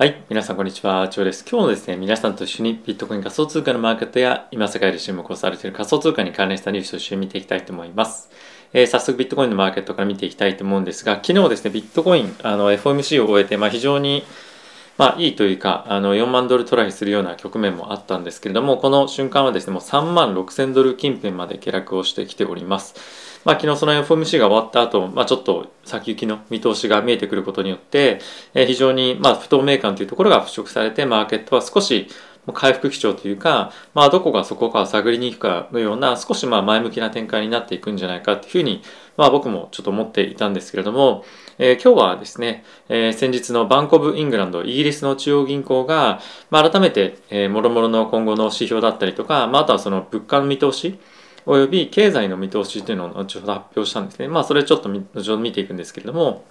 はい、皆さんこんにちは、チョウです。今日もですね、皆さんと一緒にビットコイン仮想通貨のマーケットや今世界で注目をされている仮想通貨に関連したニュースを一緒に見ていきたいと思います。えー早速ビットコインのマーケットから見ていきたいと思うんですが、昨日ですね、ビットコイン、あの FOMC を終えて、まあ、非常にまあいいというか、あの4万ドルトライするような局面もあったんですけれども、この瞬間はですね、もう3万6千ドル近辺まで下落をしてきております。まあ、昨日その FOMC が終わった後、まあ、ちょっと先行きの見通しが見えてくることによって、えー非常にまあ不透明感というところが払拭されて、マーケットは少し回復基調というか、まあ、どこがそこかを探りに行くかのような少しまあ前向きな展開になっていくんじゃないかというふうに、まあ、僕もちょっと思っていたんですけれども、えー今日はですね、えー先日のバンコブ・イングランドイギリスの中央銀行が、まあ、改めて、えー、もろもろの今後の指標だったりとか、まあ、あとはその物価の見通しおよび経済の見通しというのを後ほど発表したんですね。まあそれちょっと後ほど見ていくんですけれども、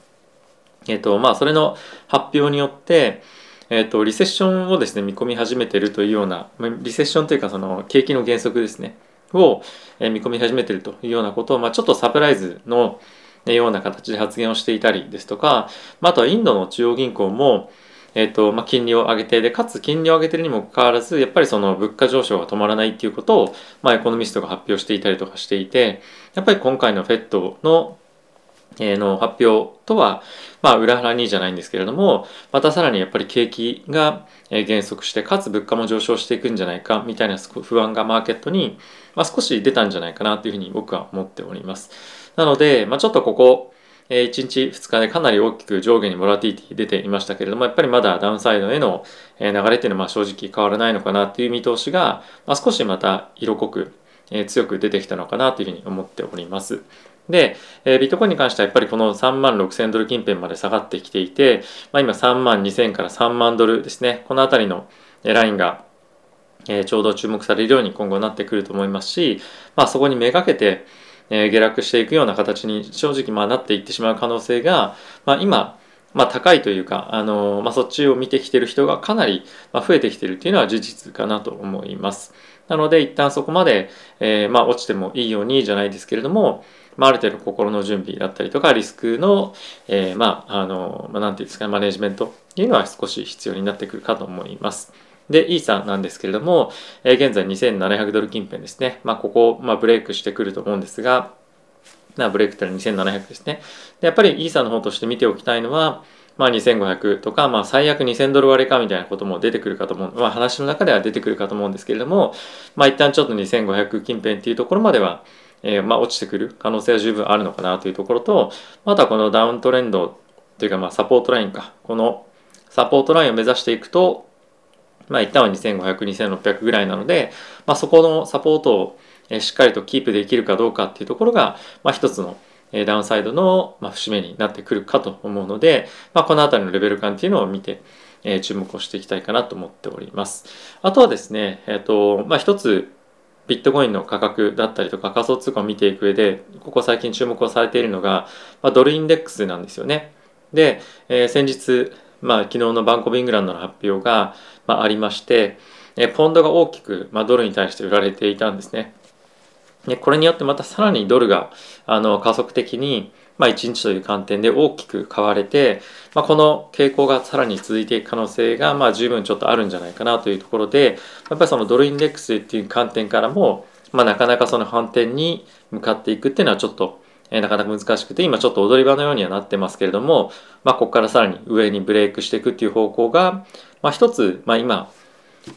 えっ、とまあそれの発表によって、えっ、とリセッションをですね見込み始めてるというようなリセッションというかその景気の減速ですねを、見込み始めてるというようなことを、まあ、ちょっとサプライズのような形で発言をしていたりですとか、まあ、あとはインドの中央銀行もえーとまあ、金利を上げてでかつ金利を上げてるにもかかわらずやっぱりその物価上昇が止まらないっていうことを、まあ、エコノミストが発表していたりとかしていてやっぱり今回の FED の,、えの発表とは、まあ、裏腹にじゃないんですけれどもまたさらにやっぱり景気が減速してかつ物価も上昇していくんじゃないかみたいな不安がマーケットに、まあ、少し出たんじゃないかなというふうに僕は思っております。なので、まあ、ちょっとここえ1日2日でかなり大きく上下にボラティティ出ていましたけれどもやっぱりまだダウンサイドへの流れっていうのは正直変わらないのかなっていう見通しが、ま、少しまた色濃く、え強く出てきたのかなというふうに思っております。で、えービットコインに関してはやっぱりこの3万6000ドル近辺まで下がってきていて、まあ、今3万2000から3万ドルですねこの辺りのラインがえちょうど注目されるように今後なってくると思いますし、まあ、そこにめがけて、えー下落していくような形に正直まあなっていってしまう可能性が、まあ、今、まあ、高いというか、あのまあ、そっちを見てきてる人がかなり増えてきてるっていうのは事実かなと思います。なので一旦そこまで、えーまあ、落ちてもいいようにじゃないですけれども、まあ、ある程度心の準備だったりとかリスクの、えーまああのまあ、ていうんですかマネジメントっていうのは少し必要になってくるかと思います。で、イーサなんですけれども、え現在2700ドル近辺ですね。まあ、ここ、まあ、ブレイクしてくると思うんですが、まあ、ブレイクってのは2700ですね。で、やっぱりイーサの方として見ておきたいのは、まあ、2500とか、まあ、最悪2000ドル割れかみたいなことも出てくるかと思う、まあ、話の中では出てくるかと思うんですけれども、まあ、一旦ちょっと2500近辺っていうところまでは、えーまあ、落ちてくる可能性は十分あるのかなというところと、またこのダウントレンドというか、まあ、サポートラインか、このサポートラインを目指していくと、まあ、一旦は2500、2600ぐらいなので、まあ、そこのサポートをしっかりとキープできるかどうかっていうところが、まあ、一つのダウンサイドの、節目になってくるかと思うので、まあ、この辺りのレベル感っていうのを見て、え注目をしていきたいかなと思っております。あとはですね、えっ、と、まあ、一つ、ビットコインの価格だったりとか仮想通貨を見ていく上で、ここ最近注目をされているのが、まあ、ドルインデックスなんですよね。で、えー先日、まあ、昨日のバンコブイングランドの発表が、まあ、ありまして、えポンドが大きく、まあ、ドルに対して売られていたんですね。でこれによってまたさらにドルがあの加速的に、まあ、1日という観点で大きく買われて、まあ、この傾向がさらに続いていく可能性が、まあ、十分ちょっとあるんじゃないかなというところでやっぱりそのドルインデックスっていう観点からも、まあ、なかなかその反転に向かっていくっていうのはちょっと、えなかなか難しくて今ちょっと踊り場のようにはなってますけれども、まあ、ここからさらに上にブレイクしていくっていう方向が、まあ、一つ、まあ、今、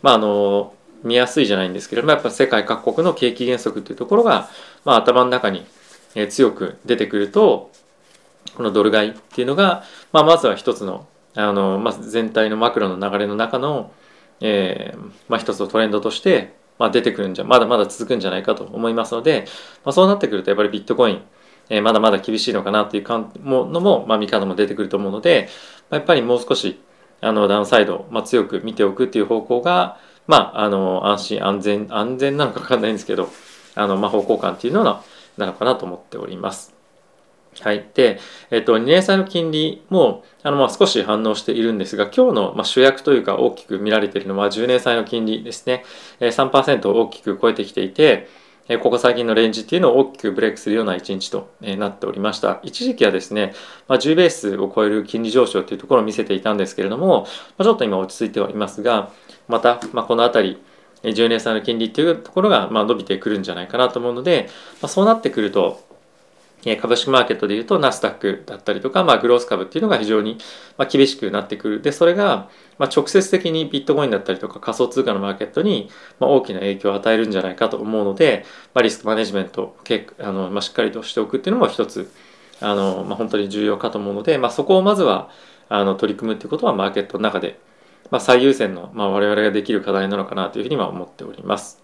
まあ、あの見やすいじゃないんですけれどもやっぱ世界各国の景気減速っていうところが、まあ、頭の中にえ強く出てくるとこのドル買いっていうのが、まあ、まずは一つのあの、まあ、全体のマクロの流れの中の、えーまあ、一つのトレンドとして、まあ、出てくるんじゃまだまだ続くんじゃないかと思いますので、まあ、そうなってくるとやっぱりビットコイン、えまだまだ厳しいのかなっていう感ものも、まあ、見方も出てくると思うので、ま、やっぱりもう少しあのダウンサイド、まあ、強く見ておくっていう方向が、まあ、あの安心安全安全なのか分かんないんですけどあの、まあ、方向感っていうのはなのかなと思っております。はい。で、えっと、2年債の金利も、あの、ま、少し反応しているんですが、今日の、ま、主役というか大きく見られているのは10年債の金利ですね。え3%を大きく超えてきていて、ここ最近のレンジっていうのを大きくブレイクするような一日となっておりました。一時期はですね、まあ、10ベースを超える金利上昇というところを見せていたんですけれども、まあ、ちょっと今落ち着いてはいますが、また、まあ、この辺り、10年債の金利っていうところがま伸びてくるんじゃないかなと思うので、まそうなってくると、株式マーケットでいうとナスダックだったりとか、まあ、グロース株っていうのが非常に厳しくなってくる。で、それが直接的にビットコインだったりとか仮想通貨のマーケットに大きな影響を与えるんじゃないかと思うので、まあ、リスクマネジメントをあの、まあ、しっかりとしておくっていうのも一つあの、まあ、本当に重要かと思うので、まあ、そこをまずはあの取り組むっていうことはマーケットの中で、まあ、最優先の、まあ、我々ができる課題なのかなというふうには思っております。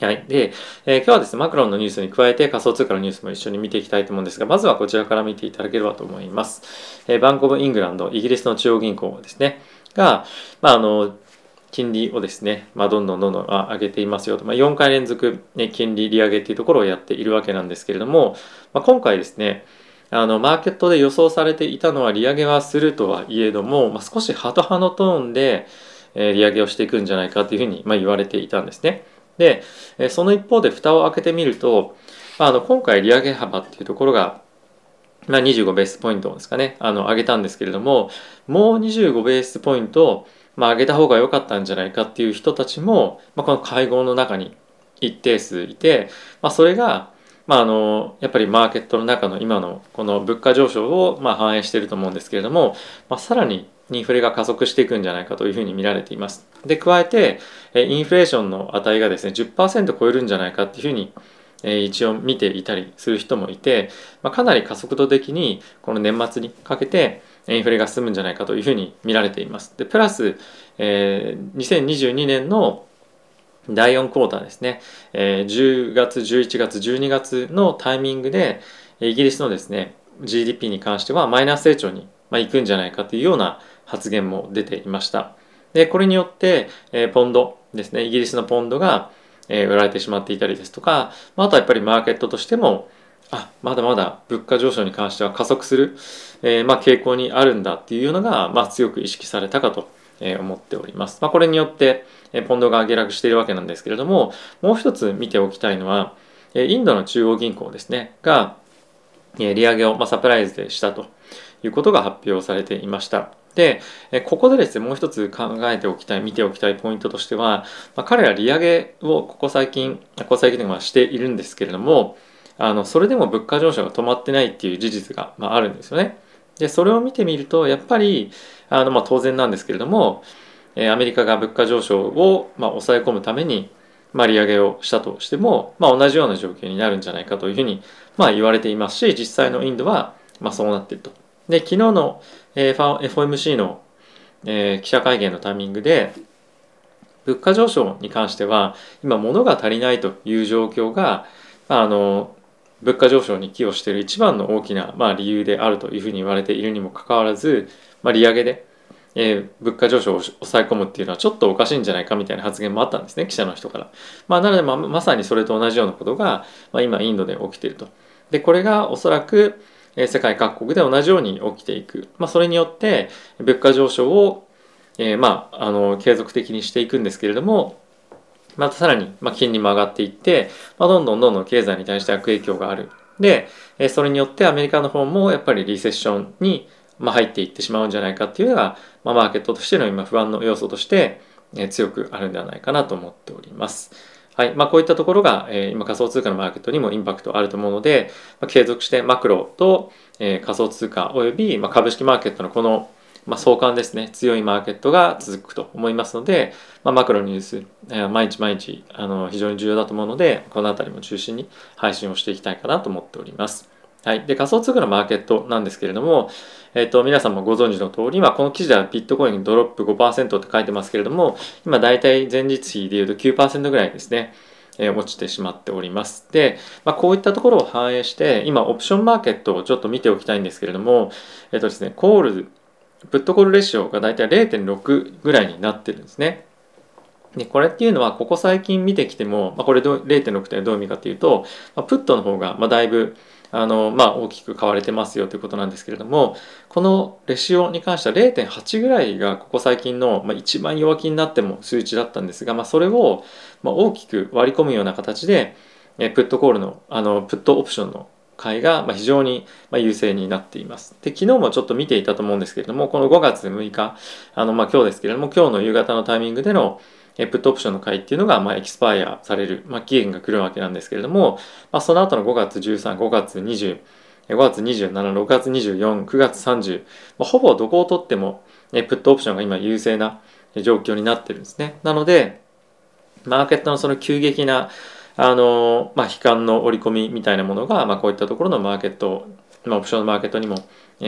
はい。で、えー、今日はですね、マクロンのニュースに加えて仮想通貨のニュースも一緒に見ていきたいと思うんですが、まずはこちらから見ていただければと思います。えー、バンコブ・イングランド、イギリスの中央銀行ですね、が、まあ、あの、金利をですね、まあ、どんどんどんどん上げていますよと、まあ、4回連続、ね、金利利上げっていうところをやっているわけなんですけれども、まあ、今回ですね、あのマーケットで予想されていたのは利上げはするとはいえども、まあ、少しハト派のトーンで、えー、利上げをしていくんじゃないかというふうに、まあ、言われていたんですね。で、その一方で蓋を開けてみると、あの今回利上げ幅っていうところが、まあ、25ベースポイントですかね、あの上げたんですけれども、もう25ベースポイント、まあ、上げた方が良かったんじゃないかっていう人たちも、まあ、この会合の中に一定数いて、まあ、それが、まあ、あのやっぱりマーケットの中の今のこの物価上昇をまあ反映していると思うんですけれども、まあ、さらにインフレが加速していくんじゃないかというふうに見られています。で、加えて、インフレーションの値がですね、10%超えるんじゃないかっていうふうに一応見ていたりする人もいて、まあ、かなり加速度的にこの年末にかけてインフレが進むんじゃないかというふうに見られています。で、プラス、えー、2022年の第4クォーターですね、えー、10月、11月、12月のタイミングでイギリスのですね、GDP に関してはマイナス成長にまあ、行くんじゃないかというような発言も出ていました。で、これによって、えー、ポンドですね、イギリスのポンドが、えー、売られてしまっていたりですとか、まあ、あとはやっぱりマーケットとしても、あ、まだまだ物価上昇に関しては加速する、えー、まあ、傾向にあるんだっていうのが、まあ、強く意識されたかと思っております。まあ、これによって、えポンドが下落しているわけなんですけれども、もう一つ見ておきたいのは、インドの中央銀行ですね、が、利上げを、ま、サプライズでしたと。いうことが発表されていました。で、ここでですね、もう一つ考えておきたい、見ておきたいポイントとしては、まあ、彼ら利上げをここ最近、ここ最近ではしているんですけれども、あの、それでも物価上昇が止まってないっていう事実が、まあ、あるんですよね。で、それを見てみると、やっぱり、あの、まあ、当然なんですけれども、アメリカが物価上昇を、まあ、抑え込むために、まあ、利上げをしたとしても、まあ、同じような状況になるんじゃないかというふうに、まあ、言われていますし、実際のインドは、まあ、そうなっていると。で、昨日の、えー、FOMC の、えー、記者会見のタイミングで、物価上昇に関しては、今物が足りないという状況が、あ、あの、物価上昇に寄与している一番の大きな、まあ、理由であるというふうに言われているにもかかわらず、まあ、利上げで、えー、物価上昇を抑え込むっていうのはちょっとおかしいんじゃないかみたいな発言もあったんですね記者の人から。まあ、なので、まあ、まさにそれと同じようなことが、まあ、今インドで起きていると。でこれがおそらく世界各国で同じように起きていく、まあ、それによって物価上昇を、えー、まあ、あの継続的にしていくんですけれどもまたさらに、ま、金利も上がっていって、まあ、どんどんどんどん経済に対して悪影響がある。で、それによってアメリカの方もやっぱりリセッションにま入っていってしまうんじゃないかっていうのが、ま、マーケットとしての今不安の要素として強くあるんではないかなと思っております。はいまあ、こういったところが、えー、今仮想通貨のマーケットにもインパクトあると思うので、まあ、継続してマクロと、えー、仮想通貨及び、まあ、株式マーケットのこの、まあ、相関ですね強いマーケットが続くと思いますので、まあ、マクロニュース、えー、毎日毎日あの非常に重要だと思うのでこの辺りも中心に配信をしていきたいかなと思っております。はい、で仮想通貨のマーケットなんですけれども、えっと、皆さんもご存知の通り、まあ、この記事ではビットコインドロップ5%って書いてますけれども、今大体前日比でいうと9%ぐらいですね、え、落ちてしまっております。で、まあ、こういったところを反映して、今オプションマーケットをちょっと見ておきたいんですけれども、えっとですね、コール、プットコールレシオが大体0.6ぐらいになってるんですね。でこれっていうのはここ最近見てきても、まあ、これ0.6ってどういう意味かっていうと、まあ、プットの方がまだいぶあの、まあ、大きく買われてますよということなんですけれどもこのレシオに関しては0.8ぐらいがここ最近の、まあ、一番弱気になっても数値だったんですが、まあ、それを、まあ、大きく割り込むような形でえプットコールのあのプットオプションの買いが非常に優勢になっています。で昨日もちょっと見ていたと思うんですけれどもこの5月6日あのまあ今日ですけれども今日の夕方のタイミングでのえプットオプションの買いっていうのがまエキスパイアされる、まあ、期限が来るわけなんですけれども、まあ、その後の5月13、5月20、5月27、6月24、9月30、まあ、ほぼどこを取ってもえプットオプションが今優勢な状況になってるんですね。なので、マーケットのその急激なあの、まあ、悲観の織り込みみたいなものが、まあ、こういったところのマーケット、まあ、オプションのマーケットにも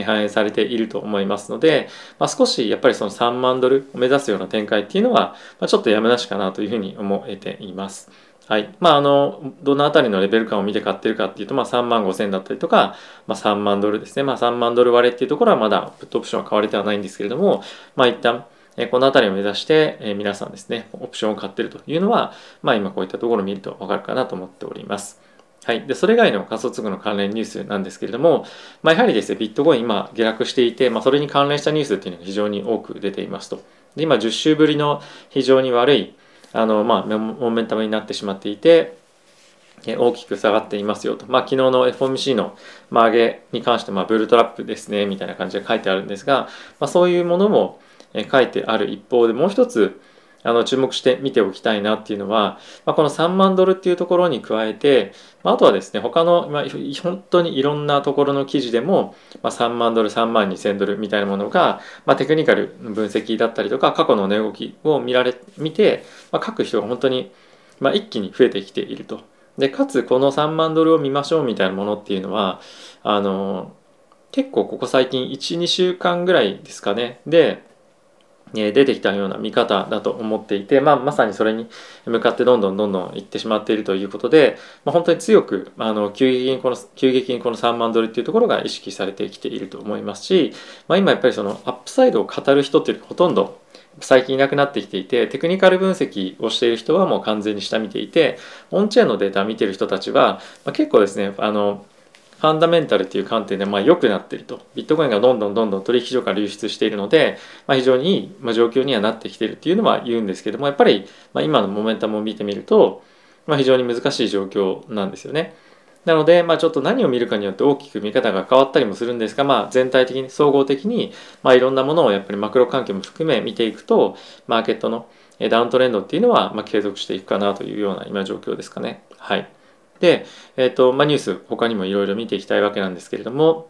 反映されていると思いますので、まあ、少しやっぱりその3万ドルを目指すような展開っていうのは、まあ、ちょっとやめなしかなというふうに思えています。はい。まあ、あの、どのあたりのレベル感を見て買ってるかっていうと、まあ、3万5千だったりとか、まあ、3万ドルですね。まあ、3万ドル割れっていうところはまだ、プットオプションは買われてはないんですけれども、まあ、一旦、えこの辺りを目指して、え皆さんですね、オプションを買ってるというのは、まあ、今こういったところを見るとわかるかなと思っております。はい。で、それ以外の仮想通貨の関連ニュースなんですけれども、まあ、やはりですね、ビットコイン今下落していて、まあ、それに関連したニュースっていうのが非常に多く出ていますと。で、今10週ぶりの非常に悪い、あの、まあ、モメンタムになってしまっていて、大きく下がっていますよと。まあ、昨日の FOMC の上げに関して、まあ、ブルートラップですね、みたいな感じで書いてあるんですが、まあ、そういうものも書いてある一方で、もう一つ、あの注目して見ておきたいなっていうのは、まあ、この3万ドルっていうところに加えて、まあ、あとはですね他の、まあ、本当にいろんなところの記事でも、まあ、3万ドル3万2千ドルみたいなものが、まあ、テクニカル分析だったりとか過去の値動きを見られ見て、まあ、書く人が本当に、まあ、一気に増えてきていると。でかつこの3万ドルを見ましょうみたいなものっていうのはあの結構ここ最近12週間ぐらいですかねで出てきたような見方だと思っていて、まあ、まさにそれに向かってどんどんどんどんいってしまっているということで、まあ、本当に強くあの急激にこの急激にこの3万ドルっていうところが意識されてきていると思いますし、まあ、今やっぱりそのアップサイドを語る人っていうのはほとんど最近いなくなってきていてテクニカル分析をしている人はもう完全に下見ていてオンチェーンのデータ見ている人たちは、まあ、結構ですねあのファンダメンタルっていう観点でまあ良くなっていると。ビットコインがどんどんどんどん取引所から流出しているので、まあ、非常にいい、ま、状況にはなってきているっていうのは言うんですけども、やっぱり、まあ、今のモメンタムを見てみると、まあ、非常に難しい状況なんですよね。なので、まあ、ちょっと何を見るかによって大きく見方が変わったりもするんですが、まあ、全体的に総合的に、まあ、いろんなものをやっぱりマクロ環境も含め見ていくとマーケットのダウントレンドっていうのは、まあ、継続していくかなというような今状況ですかね。はい。で、えっ、ー、と、まあ、ニュース、他にもいろいろ見ていきたいわけなんですけれども、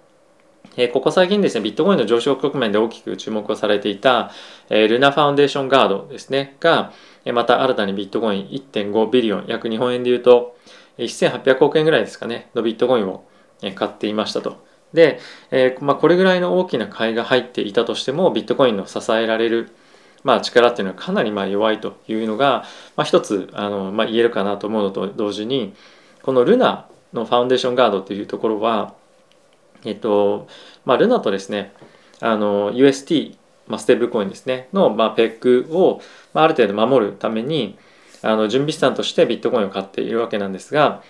えー、ここ最近ですね、ビットコインの上昇局面で大きく注目をされていた、えー、ルナファウンデーションガードですね、が、えまた新たにビットコイン1.5ビリオン、約日本円で言うと、1800億円ぐらいですかね、のビットコインを買っていましたと。で、えー、まあ、これぐらいの大きな買いが入っていたとしても、ビットコインの支えられる、まあ、力っていうのはかなりまあ弱いというのが、まあ、一つあの、まあ、言えるかなと思うのと同時に、このルナのファウンデーションガードっていうところは、えっと、まあ、ルナとですね、あの、UST、まあ、ステーブコインですね、の、まあ、ペックを、まあ、ある程度守るために、あの、準備資産としてビットコインを買っているわけなんですが、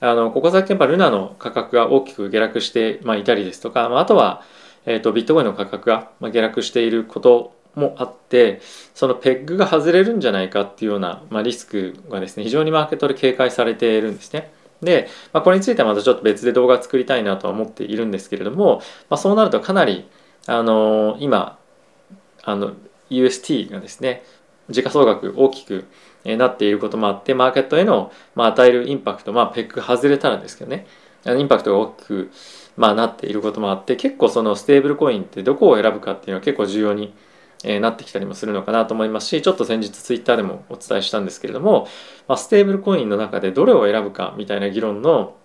あの、ここ最近やっぱルナの価格が大きく下落して、まあ、いたりですとか、まあ、あとは、えっと、ビットコインの価格が下落していることもあってそのペッグが外れるんじゃないかっていうような、まあ、リスクがですね非常にマーケットで警戒されているんですね。で、まあ、これについてはまたちょっと別で動画作りたいなとは思っているんですけれども、まあ、そうなるとかなり、あの、今あの UST がですね時価総額大きくなっていることもあってマーケットへの、まあ、与えるインパクト、まあ、ペグ外れたらですけどねインパクトが大きく、まあ、なっていることもあって結構そのステーブルコインってどこを選ぶかっていうのは結構重要にえー、なってきたりもするのかなと思いますしちょっと先日ツイッターでもお伝えしたんですけれども、まあ、ステーブルコインの中でどれを選ぶかみたいな議論の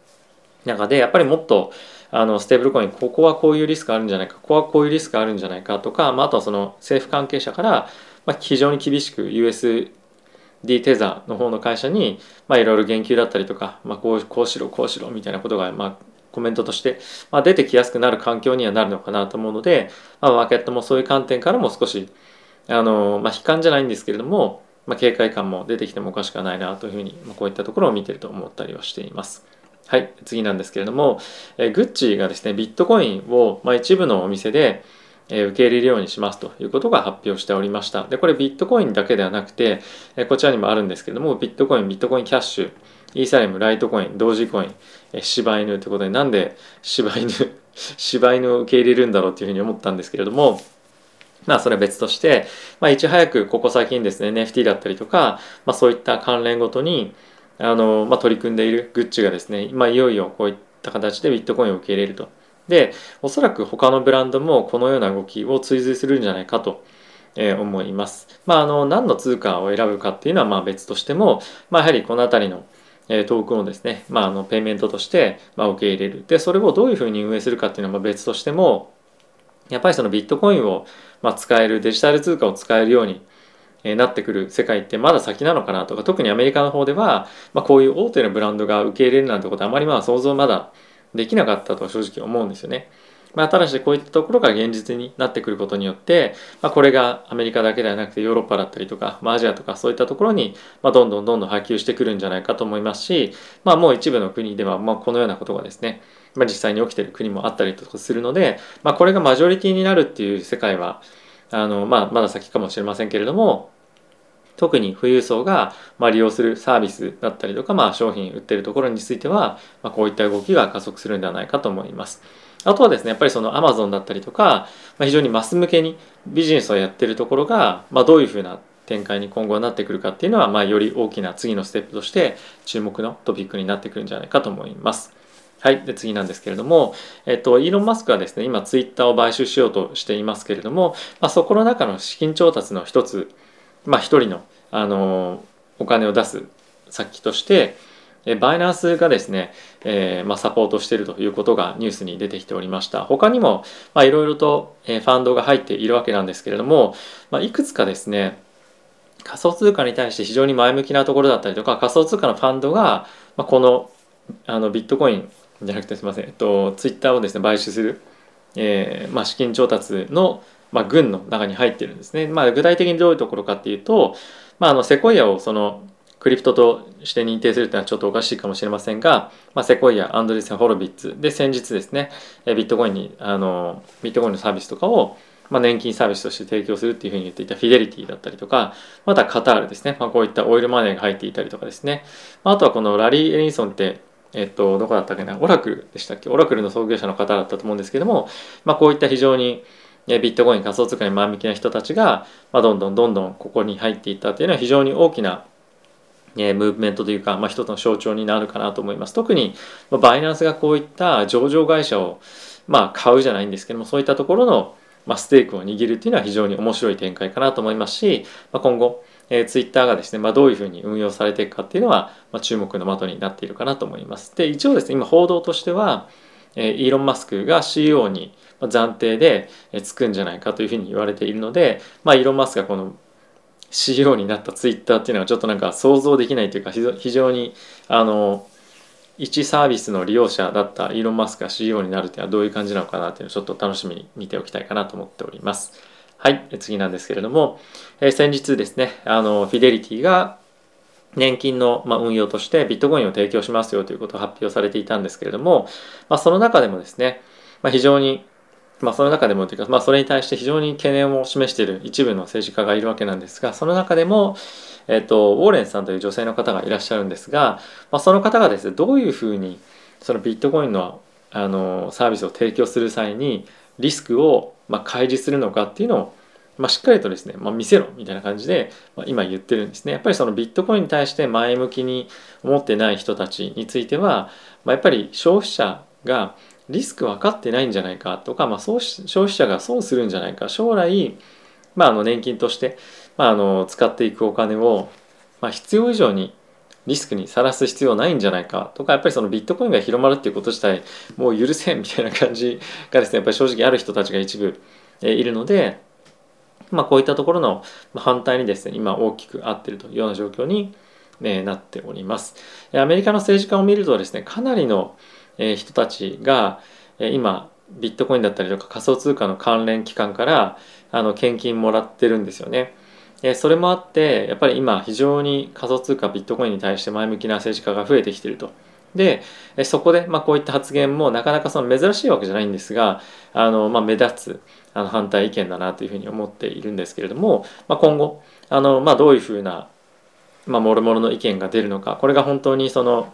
中でやっぱりもっとあのステーブルコインここはこういうリスクあるんじゃないかここはこういうリスクあるんじゃないかとか、まあ、あとはその政府関係者から、まあ、非常に厳しく USD テザーの方の会社に、まあ、いろいろ言及だったりとか、まあ、こうこうしろこうしろみたいなことが、まあ、コメントとして、まあ、出てきやすくなる環境にはなるのかなと思うので、まあ、マーケットもそういう観点からも少しあの、まあ、悲観じゃないんですけれども、まあ、警戒感も出てきてもおかしくないなというふうに、まあ、こういったところを見てると思ったりはしています。はい、次なんですけれども、えグッチがですね、ビットコインを、まあ、一部のお店でえ、受け入れるようにしますということが発表しておりました。で、これビットコインだけではなくてえ、こちらにもあるんですけれども、ビットコイン、ビットコインキャッシュ、イーサリアム、ライトコイン、同時コイン、柴犬ということで、なんで柴犬、柴犬を受け入れるんだろうというふうに思ったんですけれども、まあそれは別として、まあいち早くここ最近ですね、NFT だったりとか、まあそういった関連ごとに、あの、まあ取り組んでいるグッチがですね、まあいよいよこういった形でビットコインを受け入れると。で、おそらく他のブランドもこのような動きを追随するんじゃないかと。え思います。まあ、あの何の通貨を選ぶかっていうのはまあ別としても、まあ、やはりこの辺りのえトークンをですね、まあ、あのペイメントとして、ま受け入れるでそれをどういうふうに運営するかっていうのは別としてもやっぱりそのビットコインを、ま使えるデジタル通貨を使えるようになってくる世界ってまだ先なのかなとか特にアメリカの方では、まあ、こういう大手のブランドが受け入れるなんてことはあまりまあ想像まだできなかったとは正直思うんですよね。まあ、ただしこういったところが現実になってくることによって、まあ、これがアメリカだけではなくてヨーロッパだったりとか、まあ、アジアとかそういったところに、まあ、どんどんどんどん波及してくるんじゃないかと思いますし、まあ、もう一部の国では、まあ、このようなことがですね、まあ、実際に起きている国もあったりとかするので、まあ、これがマジョリティになるっていう世界はあの、まあ、まだ先かもしれませんけれども特に富裕層がまあ利用するサービスだったりとか、まあ、商品売ってるところについては、まあ、こういった動きが加速するんではないかと思います。あとはですね、やっぱりそのアマゾンだったりとか、まあ、非常にマス向けにビジネスをやってるところが、まあ、どういうふうな展開に今後はなってくるかっていうのは、まあ、より大きな次のステップとして注目のトピックになってくるんじゃないかと思います。はい。で、次なんですけれども、えっと、イーロン・マスクはですね、今、ツイッターを買収しようとしていますけれども、まあ、そこの中の資金調達の一つ、まあ、一人の、あの、お金を出す先として、バイナンスがですね、えー、まあ、サポートしているということがニュースに出てきておりました。他にも、まいろいろと、えファンドが入っているわけなんですけれども、まあ、いくつかですね、仮想通貨に対して非常に前向きなところだったりとか、仮想通貨のファンドが、まあ、このあのビットコインじゃなくてすみません、えっと、ツイッターをですね、買収する、えー、まあ、資金調達の、まあ、軍の中に入ってるんですね。まあ、具体的にどういうところかっていうと、まあ、あのセコイアをそのクリプトとして認定するというのはちょっとおかしいかもしれませんが、まあ、セコイア、アンドレセン・ホロビッツ。で先日ですね、ビットコインに、あの、ビットコインのサービスとかを、まあ、年金サービスとして提供するっていうふうに言っていたフィデリティだったりとか、またカタールですね、まあ、こういったオイルマネーが入っていたりとかですね、まあ、あとはこのラリー・エリンソンって、えっと、どこだったっけな、オラクルでしたっけ、オラクルの創業者の方だったと思うんですけども、まあ、こういった非常にビットコイン仮想通貨に前向きな人たちが、まあ、どんどんどんどんここに入っていったっていうのは非常に大きなえムーブメントというか、まあ、一つの象徴になるかなと思います。特に、ま、バイナンスがこういった上場会社を、まあ、買うじゃないんですけども、そういったところの、ま、ステークを握るっていうのは非常に面白い展開かなと思いますし、まあ、今後、えー、ツイッターがですね、まあ、どういうふうに運用されていくかっていうのは、まあ、注目の的になっているかなと思います。で、一応ですね、今報道としては、えー、イーロン・マスクが CEO に暫定でつくんじゃないかというふうに言われているので、まあ、イーロン・マスクがこの CEO になったツイッターっていうのはちょっとなんか想像できないというか非常にあの一サービスの利用者だったイーロン・マスクが CEO になるっていうのはどういう感じなのかなっていうのをちょっと楽しみに見ておきたいかなと思っております。はい、次なんですけれども、えー、先日ですね、あのフィデリティが年金の、ま運用としてビットコインを提供しますよということを発表されていたんですけれども、まあ、その中でもですね、まあ、非常にまあ、その中でもというか、まあ、それに対して非常に懸念を示している一部の政治家がいるわけなんですがその中でも、えっと、ウォーレンさんという女性の方がいらっしゃるんですが、まあ、その方がですねどういうふうにそのビットコインのあのサービスを提供する際にリスクをまあ開示するのかっていうのをまあ、しっかりとですね、まあ、見せろみたいな感じで、まあ、今言ってるんですね。やっぱりそのビットコインに対して前向きに思ってない人たちについては、まあ、やっぱり消費者がリスク分かってないんじゃないかとか、まあ、消費者が損するんじゃないか将来、まあ、あの年金として、まあ、あの使っていくお金を、まあ、必要以上にリスクにさらす必要ないんじゃないかとかやっぱりそのビットコインが広まるっていうこと自体もう許せんみたいな感じがですねやっぱり正直ある人たちが一部いるので、まあ、こういったところの反対にですね今大きく合ってるというような状況になっております。アメリカの政治家を見るとですねかなりのえ人たちが、え今ビットコインだったりとか仮想通貨の関連機関からあの献金もらってるんですよね。えそれもあってやっぱり今非常に仮想通貨ビットコインに対して前向きな政治家が増えてきてるとでそこで、まあ、こういった発言もなかなかその珍しいわけじゃないんですがあの、まあ、目立つあの反対意見だなというふうに思っているんですけれども、まあ、今後あの、まあ、どういうふうなまあ、もろもろの意見が出るのかこれが本当にその、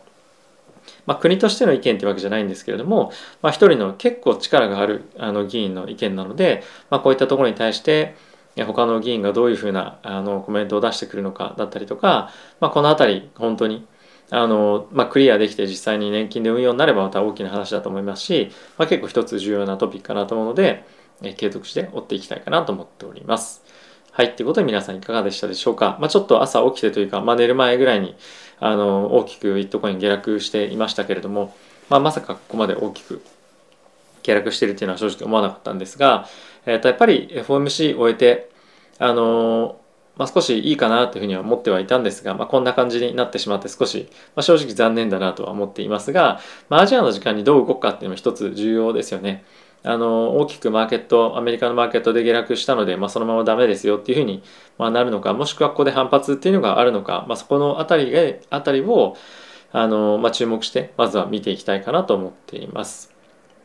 まあ、国としての意見というわけじゃないんですけれども、まあ、一人の結構力があるあの議員の意見なので、まあ、こういったところに対して他の議員がどういうふうなあのコメントを出してくるのかだったりとか、まあ、この辺り本当にあの、まあ、クリアできて実際に年金で運用になればまた大きな話だと思いますし、まあ、結構一つ重要なトピックかなと思うので、え継続して追っていきたいかなと思っております。はい、ということで皆さんいかがでしたでしょうか？まあ、ちょっと朝起きてというか、まあ、寝る前ぐらいにあの大きくビットコイン下落していましたけれども、まあ、まさかここまで大きく下落しているというのは正直思わなかったんですが、えー、とやっぱり FOMC を終えて、あのまあ、少しいいかなというふうには思ってはいたんですが、まあ、こんな感じになってしまって少し、まあ、正直残念だなとは思っていますが、まあ、アジアの時間にどう動くかっていうのも一つ重要ですよね。あの大きくマーケットアメリカのマーケットで下落したので、まあ、そのままダメですよっていうふうに、まあ、なるのかもしくはここで反発っていうのがあるのか、まあ、そこのあたりあたりをあの、まあ、注目してまずは見ていきたいかなと思っています。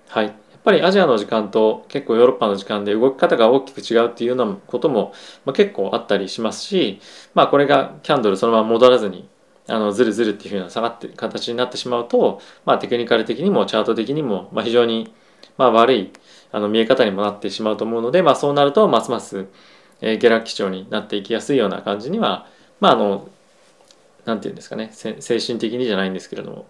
はい、やっぱりアジアの時間と結構ヨーロッパの時間で動き方が大きく違うっていうようなことも、ま、結構あったりしますし、まあ、これがキャンドルそのまま戻らずにあのずるずるっていうふうな下がって形になってしまうと、まあ、テクニカル的にもチャート的にも、ま、非常にまあ、悪いあの見え方にもなってしまうと思うので、まあ、そうなるとますます、えー、下落基調になっていきやすいような感じにはまああのなんていうんですかね精神的にじゃないんですけれども、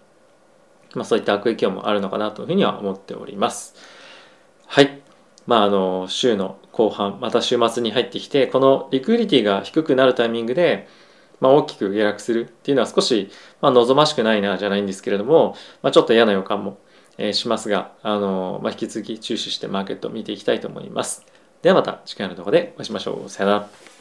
まあ、そういった悪影響もあるのかなというふうには思っております。はいまあ、あの週の後半また週末に入ってきてこのリクイリティが低くなるタイミングで、まあ、大きく下落するっていうのは少し、まあ、望ましくないなじゃないんですけれども、まあ、ちょっと嫌な予感もえしますが、あのまあ、引き続き注視してマーケットを見ていきたいと思います。ではまた次回の動画でお会いしましょう。さよなら。